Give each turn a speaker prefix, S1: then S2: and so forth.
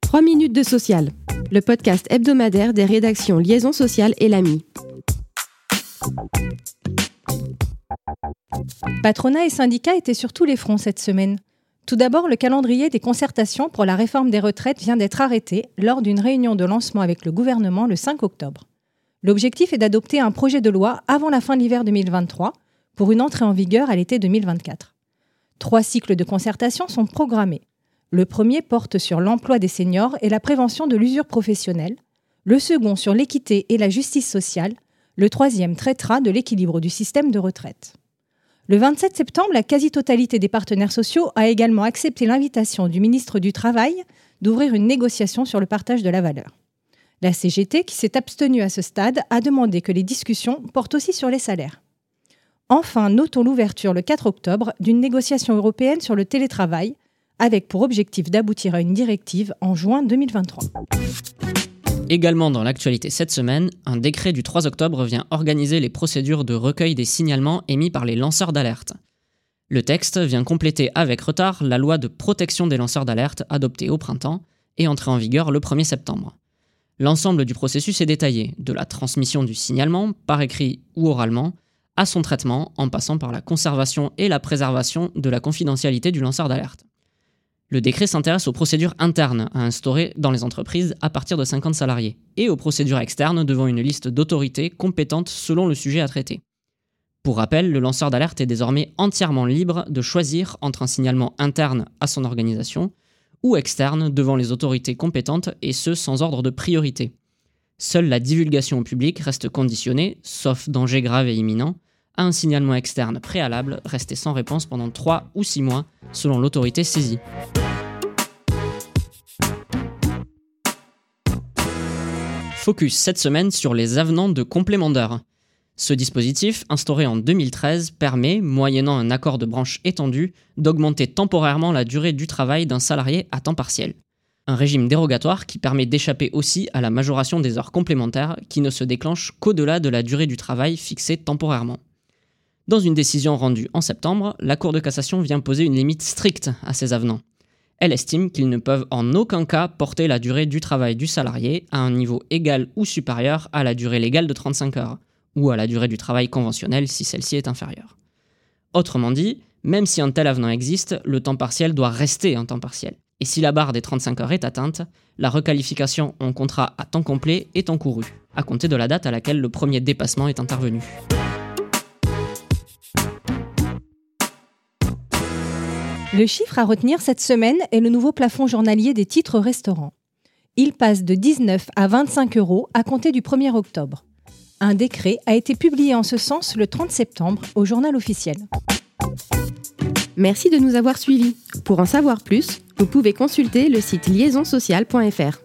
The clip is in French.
S1: 3 minutes de social, le podcast hebdomadaire des rédactions Liaison sociale et l'AMI.
S2: Patronat et syndicats étaient sur tous les fronts cette semaine. Tout d'abord, le calendrier des concertations pour la réforme des retraites vient d'être arrêté lors d'une réunion de lancement avec le gouvernement le 5 octobre. L'objectif est d'adopter un projet de loi avant la fin de l'hiver 2023 pour une entrée en vigueur à l'été 2024. Trois cycles de concertation sont programmés. Le premier porte sur l'emploi des seniors et la prévention de l'usure professionnelle, le second sur l'équité et la justice sociale, le troisième traitera de l'équilibre du système de retraite. Le 27 septembre, la quasi-totalité des partenaires sociaux a également accepté l'invitation du ministre du Travail d'ouvrir une négociation sur le partage de la valeur. La CGT, qui s'est abstenue à ce stade, a demandé que les discussions portent aussi sur les salaires. Enfin, notons l'ouverture le 4 octobre d'une négociation européenne sur le télétravail, avec pour objectif d'aboutir à une directive en juin 2023.
S3: Également dans l'actualité cette semaine, un décret du 3 octobre vient organiser les procédures de recueil des signalements émis par les lanceurs d'alerte. Le texte vient compléter avec retard la loi de protection des lanceurs d'alerte adoptée au printemps et entrée en vigueur le 1er septembre. L'ensemble du processus est détaillé, de la transmission du signalement, par écrit ou oralement, à son traitement en passant par la conservation et la préservation de la confidentialité du lanceur d'alerte. Le décret s'intéresse aux procédures internes à instaurer dans les entreprises à partir de 50 salariés et aux procédures externes devant une liste d'autorités compétentes selon le sujet à traiter. Pour rappel, le lanceur d'alerte est désormais entièrement libre de choisir entre un signalement interne à son organisation ou externe devant les autorités compétentes et ce sans ordre de priorité. Seule la divulgation au public reste conditionnée, sauf danger grave et imminent, un signalement externe préalable resté sans réponse pendant 3 ou 6 mois selon l'autorité saisie. Focus cette semaine sur les avenants de complément d'heure. Ce dispositif, instauré en 2013, permet, moyennant un accord de branche étendu, d'augmenter temporairement la durée du travail d'un salarié à temps partiel. Un régime dérogatoire qui permet d'échapper aussi à la majoration des heures complémentaires qui ne se déclenche qu'au-delà de la durée du travail fixée temporairement. Dans une décision rendue en septembre, la Cour de cassation vient poser une limite stricte à ces avenants. Elle estime qu'ils ne peuvent en aucun cas porter la durée du travail du salarié à un niveau égal ou supérieur à la durée légale de 35 heures, ou à la durée du travail conventionnel si celle-ci est inférieure. Autrement dit, même si un tel avenant existe, le temps partiel doit rester un temps partiel. Et si la barre des 35 heures est atteinte, la requalification en contrat à temps complet est encourue, à compter de la date à laquelle le premier dépassement est intervenu.
S2: Le chiffre à retenir cette semaine est le nouveau plafond journalier des titres restaurants. Il passe de 19 à 25 euros à compter du 1er octobre. Un décret a été publié en ce sens le 30 septembre au journal officiel.
S1: Merci de nous avoir suivis. Pour en savoir plus, vous pouvez consulter le site liaisonsocial.fr.